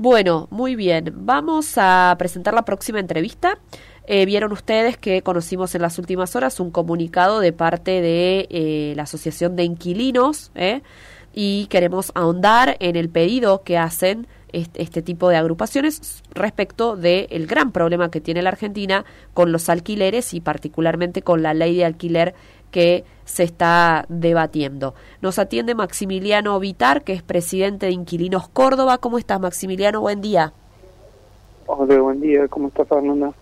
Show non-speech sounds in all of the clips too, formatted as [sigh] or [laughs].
Bueno, muy bien. Vamos a presentar la próxima entrevista. Eh, vieron ustedes que conocimos en las últimas horas un comunicado de parte de eh, la Asociación de Inquilinos ¿eh? y queremos ahondar en el pedido que hacen este, tipo de agrupaciones respecto del gran problema que tiene la Argentina con los alquileres y particularmente con la ley de alquiler que se está debatiendo. Nos atiende Maximiliano Vitar, que es presidente de Inquilinos Córdoba. ¿Cómo estás, Maximiliano? Buen día. Hola, buen día. ¿Cómo estás, Fernanda?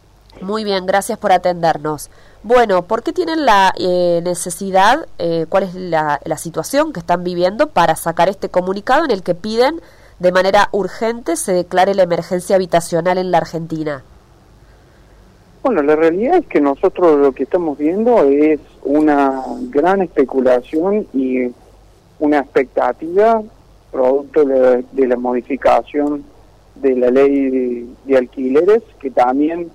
Muy bien, gracias por atendernos. Bueno, ¿por qué tienen la eh, necesidad, eh, cuál es la, la situación que están viviendo para sacar este comunicado en el que piden de manera urgente se declare la emergencia habitacional en la Argentina? Bueno, la realidad es que nosotros lo que estamos viendo es una gran especulación y una expectativa producto de, la modificación de la ley de, alquileres, que también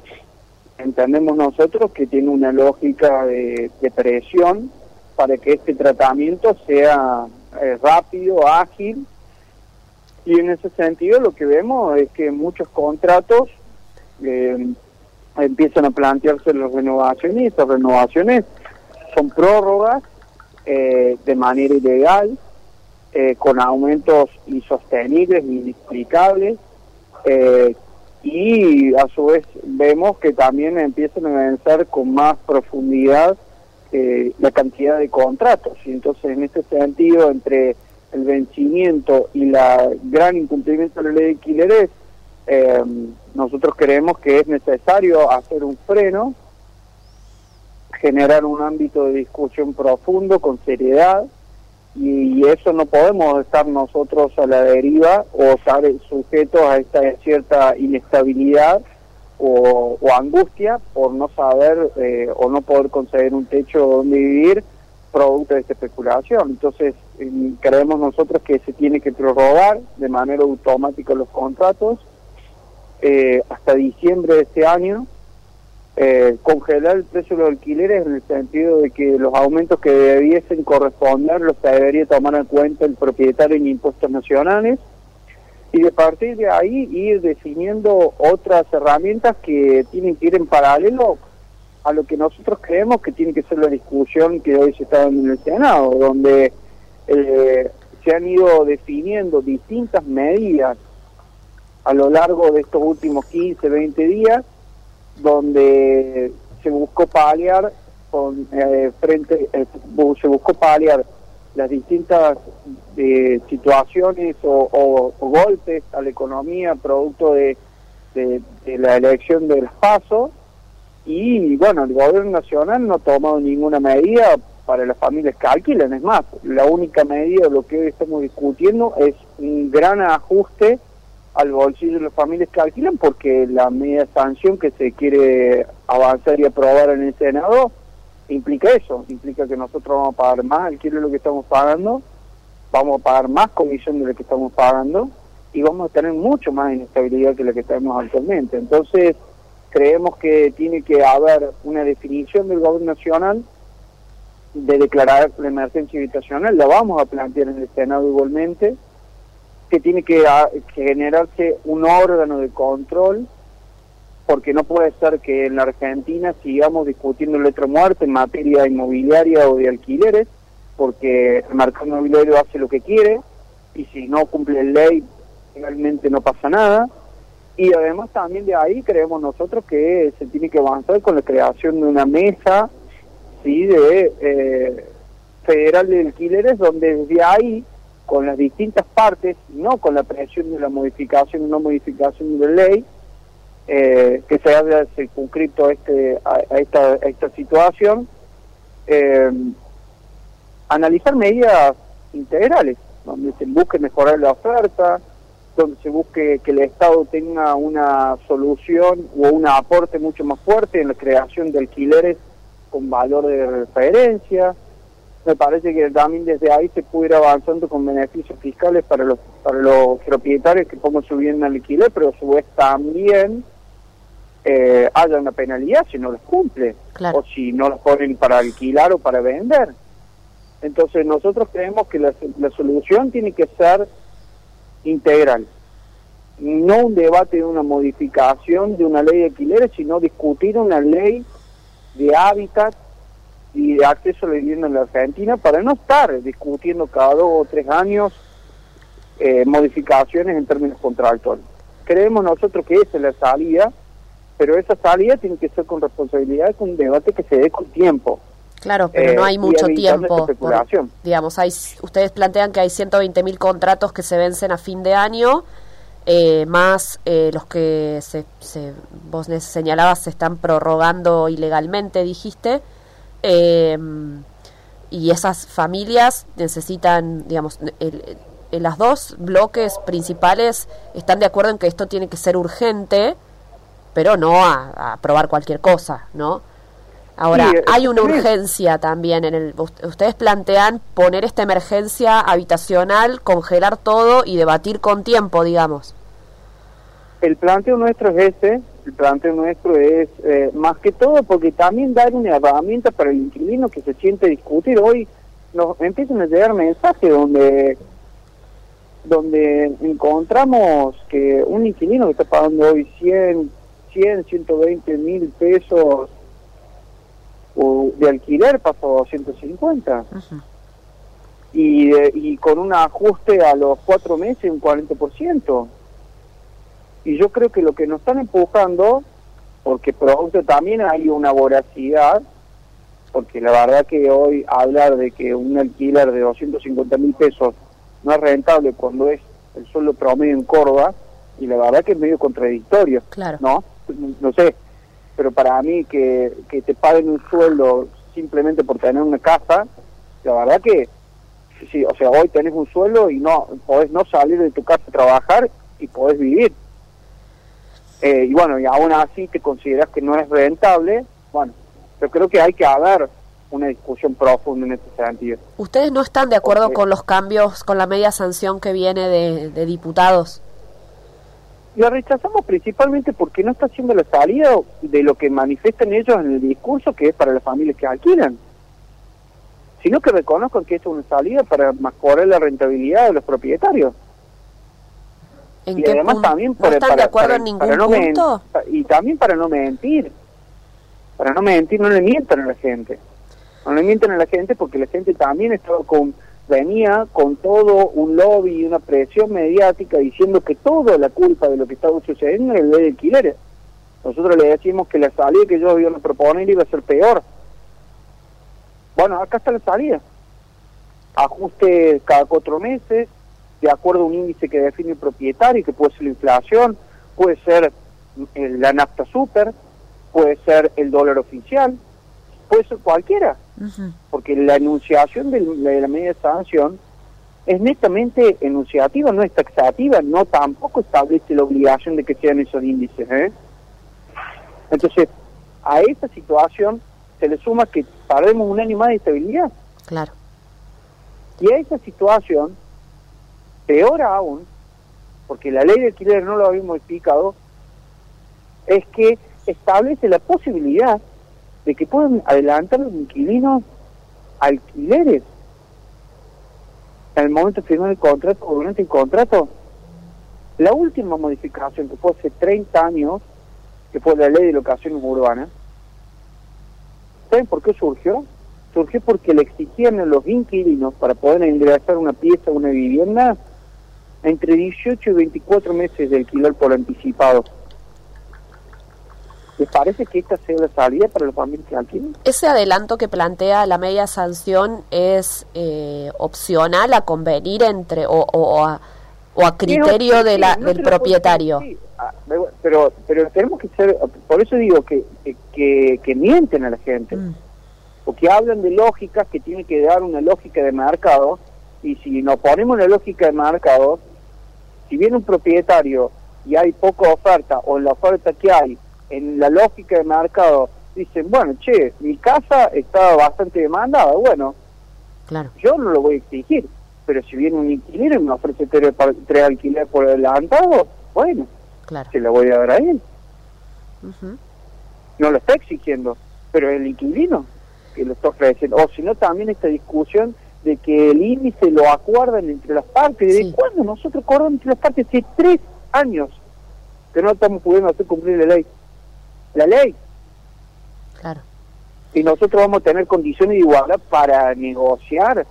entendemos nosotros que tiene una lógica de, presión para que este tratamiento sea eh, rápido, ágil, y en ese sentido lo que vemos es que muchos contratos eh, empiezan a plantearse las renovaciones y esas renovaciones son prórrogas eh, de manera ilegal, eh, con aumentos insostenibles, inexplicables, eh, y a su vez vemos que también empiezan a vencer con más profundidad la cantidad de contratos. Y entonces, en este sentido, entre el vencimiento y la gran incumplimiento de la ley de alquileres, eh, nosotros creemos que es necesario hacer un freno, generar un ámbito de discusión profundo, con seriedad, y, eso no podemos estar nosotros a la deriva o estar sujetos a esta cierta inestabilidad o, angustia por no saber eh, o no poder conseguir un techo donde vivir producto de esta especulación. Entonces, creemos nosotros que se tiene que prorrogar de manera automática los contratos eh, hasta diciembre de este año, eh, congelar el precio de los alquileres en el sentido de que los aumentos que debiesen corresponder los debería tomar en cuenta el propietario en impuestos nacionales y de partir de ahí ir definiendo otras herramientas que tienen que ir en paralelo a lo que nosotros creemos que tiene que ser la discusión que hoy se está dando en el Senado, donde eh, se han ido definiendo distintas medidas a lo largo de estos últimos 15, 20 días, donde se buscó paliar con eh, frente eh, se buscó paliar las distintas eh, situaciones o, golpes a la economía producto de, de, la elección del pasos y bueno el gobierno nacional no ha tomado ninguna medida para las familias que alquilan es más la única medida de lo que hoy estamos discutiendo es un gran ajuste al bolsillo de las familias que alquilan porque la media sanción que se quiere avanzar y aprobar en el Senado implica eso, implica que nosotros vamos a pagar más alquiler de lo que estamos pagando, vamos a pagar más comisión de lo que estamos pagando y vamos a tener mucho más inestabilidad que la que tenemos actualmente. Entonces, creemos que tiene que haber una definición del gobierno nacional de declarar la emergencia habitacional, la vamos a plantear en el Senado igualmente, que tiene que, generarse un órgano de control, porque no puede ser que en la Argentina sigamos discutiendo letra muerte en materia inmobiliaria o de alquileres, porque el mercado inmobiliario hace lo que quiere y si no cumple la ley realmente no pasa nada. Y además también de ahí creemos nosotros que se tiene que avanzar con la creación de una mesa sí de eh, federal de alquileres donde desde ahí con las distintas partes, no con la presión de la modificación o no modificación de ley, eh, que se haya circunscrito este, a, esta, esta situación, eh, analizar medidas integrales, donde se busque mejorar la oferta, donde se busque que el Estado tenga una solución o un aporte mucho más fuerte en la creación de alquileres con valor de referencia, me parece que también desde ahí se puede ir avanzando con beneficios fiscales para los para los propietarios que pongan su bien al alquiler, pero a su vez también eh, haya una penalidad si no los cumple o si no los ponen para alquilar o para vender. Entonces nosotros creemos que la, la solución tiene que ser integral. no un debate de una modificación de una ley de alquileres, sino discutir una ley de hábitat y de acceso a la vivienda en la Argentina para no estar discutiendo cada dos o tres años eh, modificaciones en términos contractuales. Creemos nosotros que esa es la salida, pero esa salida tiene que ser con responsabilidad, con un debate que se dé con tiempo. Claro, pero no hay mucho tiempo. digamos, hay, ustedes plantean que hay 120 mil contratos que se vencen a fin de año, eh, más eh, los que se, se, vos señalabas se están prorrogando ilegalmente, dijiste. Eh, y esas familias necesitan, digamos, el, las dos bloques principales están de acuerdo en que esto tiene que ser urgente, pero no a, a aprobar cualquier cosa, ¿no? Ahora, hay una urgencia también en el ustedes plantean poner esta emergencia habitacional, congelar todo y debatir con tiempo, digamos. El planteo nuestro es ese, el planteo nuestro es eh, más que todo porque también dar una herramienta para el inquilino que se siente discutir. Hoy nos empiezan a llegar mensajes donde donde encontramos que un inquilino que está pagando hoy 100, 100 120 mil pesos de alquiler pasó a 250. Y, y con un ajuste a los cuatro meses un 40%. Y yo creo que lo que nos están empujando, porque producto también hay una voracidad, porque la verdad que hoy hablar de que un alquiler de 250 mil pesos no es rentable cuando es el sueldo promedio en Córdoba, y la verdad que es medio contradictorio, claro. ¿no? No sé, pero para mí que, que te paguen un sueldo simplemente por tener una casa, la verdad que, sí, o sea, hoy tenés un sueldo y no podés no salir de tu casa a trabajar y podés vivir. Eh, y bueno, y aún así te consideras que no es rentable, bueno, yo creo que hay que haber una discusión profunda en este sentido. ¿Ustedes no están de acuerdo con los cambios, con la media sanción que viene de, de diputados? La rechazamos principalmente porque no está haciendo la salida de lo que manifiestan ellos en el discurso, que es para las familias que alquilan, sino que reconozcan que esto es una salida para mejorar la rentabilidad de los propietarios. ¿En y además también para, están de acuerdo en ningún punto? y también para no mentir. Para no mentir, no le mientan a la gente. No le mientan a la gente porque la gente también estaba con venía con todo un lobby y una presión mediática diciendo que toda la culpa de lo que estaba sucediendo era el de alquileres. Nosotros le decimos que la salida que ellos iban a proponer iba a ser peor. Bueno, acá está la salida. Ajuste cada cuatro meses, de acuerdo a un índice que define el propietario, que puede ser la inflación, puede ser la nafta super, puede ser el dólar oficial, puede ser cualquiera porque la enunciación de, la medida de sanción es netamente enunciativa, no es taxativa, no tampoco establece la obligación de que sean esos índices. ¿eh? Entonces, a esta situación se le suma que perdemos un año más de estabilidad. Claro. Y a esa situación, peor aún, porque la ley de alquiler no lo habíamos explicado, es que establece la posibilidad de que puedan adelantar los inquilinos alquileres en el momento de firmar el contrato o durante el contrato. La última modificación que fue hace 30 años, que fue la ley de locaciones urbanas, ¿saben por qué surgió? Surgió porque le exigían a los inquilinos para poder ingresar una pieza, una vivienda, entre 18 y 24 meses de alquiler por anticipado. ¿Les parece que esta sea la salida para los familias alquilan? ¿Ese adelanto que plantea la media sanción es eh, opcional a convenir entre o, o, a, o a criterio de la, del propietario? Ah, pero pero tenemos que ser, por eso digo que, que, que mienten a la gente, mm. porque hablan de lógicas que tienen que dar una lógica de mercado, y si nos ponemos la lógica de mercado, si viene un propietario y hay poca oferta, o la oferta que hay en la lógica de mercado dicen, bueno, che, mi casa está bastante demandada, bueno, claro. yo no lo voy a exigir, pero si viene un inquilino y me ofrece tres, tres alquileres por adelantado, bueno, claro. se la voy a dar a él. No lo está exigiendo, pero el inquilino que lo está ofreciendo. O si no, también esta discusión de que el índice lo acuerdan entre las partes. ¿De cuándo nosotros acordamos entre las partes? Hace tres años que no estamos pudiendo hacer cumplir la ley. La ley. Claro. Y nosotros vamos a tener condiciones de igualdad para negociar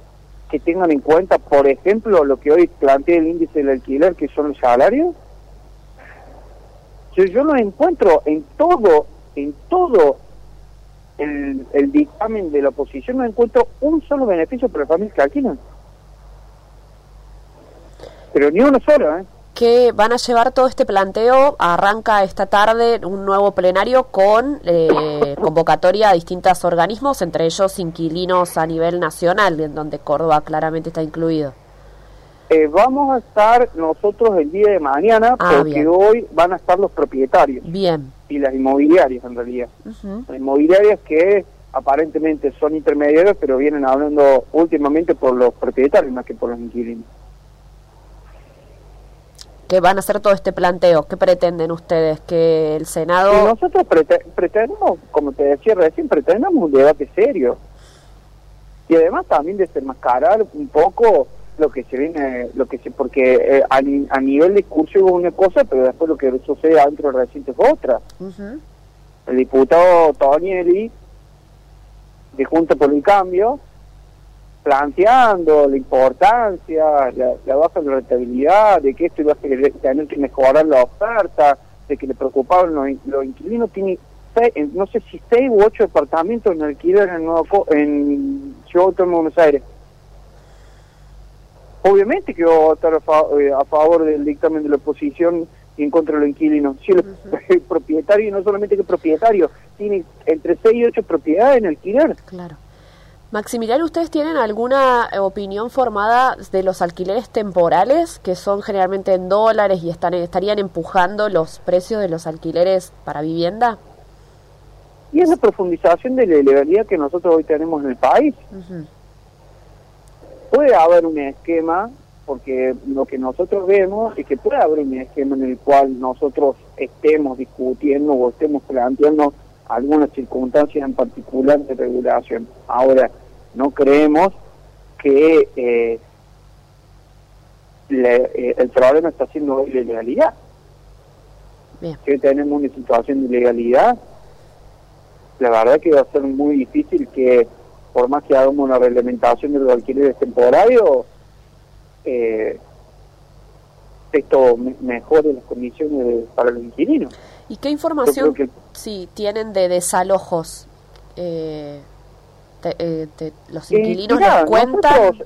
que tengan en cuenta, por ejemplo, lo que hoy plantea el índice del alquiler, que son los salarios. Yo, yo no encuentro en todo, en todo el, el dictamen de la oposición, no encuentro un solo beneficio para las familias que alquilan. Pero ni uno solo, ¿eh? Que van a llevar todo este planteo. Arranca esta tarde un nuevo plenario con eh, convocatoria a distintos organismos, entre ellos inquilinos a nivel nacional, en donde Córdoba claramente está incluido. Eh, vamos a estar nosotros el día de mañana, Ah, porque bien. hoy van a estar los propietarios Bien. y las inmobiliarias en realidad. Las inmobiliarias que aparentemente son intermediarios, pero vienen hablando últimamente por los propietarios más que por los inquilinos. Que van a hacer todo este planteo. ¿Qué pretenden ustedes? Que el Y Senado... nosotros prete- pretendemos, como te decía recién, pretendemos un debate serio. Y además también desenmascarar un poco lo que se viene, lo que se, porque eh, a, ni- a nivel discurso es una cosa, pero después lo que sucede adentro del recinto es otra. Ujú. El diputado Tonieri, de Junta por el Cambio, planteando la importancia, la, la baja rentabilidad, de que esto iba a tener que mejorar la oferta, de que le preocupaban los, los inquilinos, tiene seis- no sé si seis u ocho departamentos en alquiler en, Nuevo en Ciudad Autónoma de Buenos Aires. Obviamente que va a votar a, fa- eh, a favor del dictamen de la oposición y en contra de los inquilinos. Si el, el [laughs] propietario, y no solamente que el propietario, tiene entre seis y ocho propiedades en alquiler. Claro. Maximiliano, ¿ustedes tienen alguna eh, opinión formada de los alquileres temporales, que son generalmente en dólares y están, estarían empujando los precios de los alquileres para vivienda? Y es la profundización de la ilegalidad que nosotros hoy tenemos en el país. Puede haber un esquema, porque lo que nosotros vemos es que puede haber un esquema en el cual nosotros estemos discutiendo o estemos planteando algunas circunstancias en particular de regulación. Ahora, no creemos que eh, le- eh, el problema está siendo hoy la ilegalidad. Bien. que tenemos una situación de ilegalidad, la verdad que va a ser muy difícil que, por más que hagamos una reglamentación de los alquileres temporarios, eh, esto me- mejore las condiciones de- para los inquilinos. ¿Y qué información que- sí, tienen de desalojos? Eh, te- eh, te- ¿Los Eh, inquilinos mirá, les cuentan?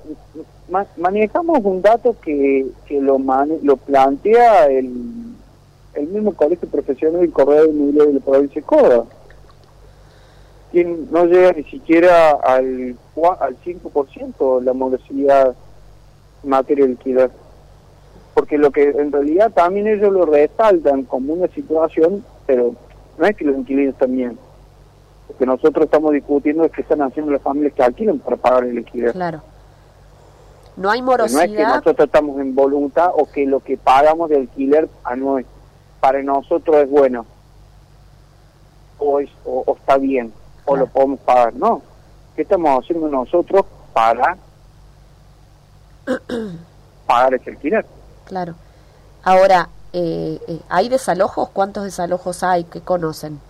ma- manejamos un dato que, que lo, mane- lo plantea el, el mismo colegio profesional del Correo Inmobiliario de la provincia de Córdoba. Quien no llega ni siquiera al, al 5% la morosidad materia de alquiler. Porque lo que en realidad también ellos lo resaltan como una situación, pero no es que los inquilinos también. Lo que nosotros estamos discutiendo es que están haciendo las familias que alquilan para pagar el alquiler. Claro. No hay No es que morosidad. nosotros estamos en voluntad o que lo que pagamos de alquiler anual para nosotros es bueno o, es, o, o está bien o Claro. lo podemos pagar. No. ¿Qué estamos haciendo nosotros para [clears throat] pagar ese alquiler? Claro. Ahora, eh, eh, ¿hay desalojos? ¿Cuántos desalojos hay que conocen?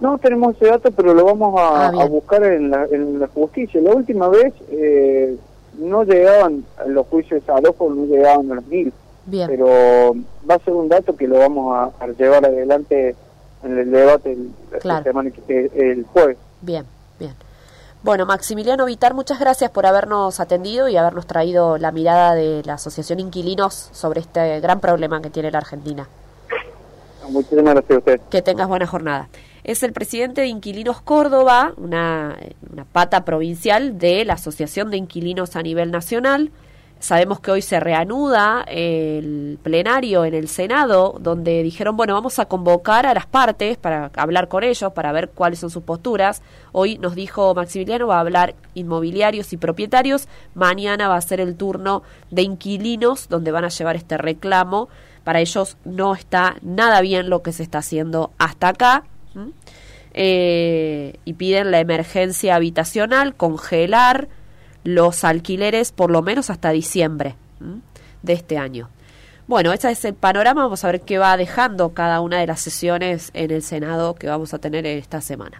No tenemos ese dato, pero lo vamos a, Ah, a buscar en la, en la justicia. La última vez eh, no llegaban, los juicios de desalojo no llegaban a los mil. Bien. pero va a ser un dato que lo vamos a, a llevar adelante en el debate el, la Claro. semana que el jueves. Bien, bien. Bueno, Maximiliano Vitar, muchas gracias por habernos atendido y habernos traído la mirada de la Asociación Inquilinos sobre este gran problema que tiene la Argentina. Muchísimas gracias a usted. Que tengas buena jornada. Es el presidente de Inquilinos Córdoba, una, pata provincial de la Asociación de Inquilinos a nivel nacional. Sabemos que hoy se reanuda el plenario en el Senado, donde dijeron, bueno, vamos a convocar a las partes para hablar con ellos, para ver cuáles son sus posturas. Hoy nos dijo Maximiliano, va a hablar inmobiliarios y propietarios. Mañana va a ser el turno de inquilinos, donde van a llevar este reclamo. Para ellos no está nada bien lo que se está haciendo hasta acá. Eh, y piden la emergencia habitacional, congelar los alquileres por lo menos hasta diciembre de este año. Bueno, ese es el panorama. Vamos a ver qué va dejando cada una de las sesiones en el Senado que vamos a tener esta semana.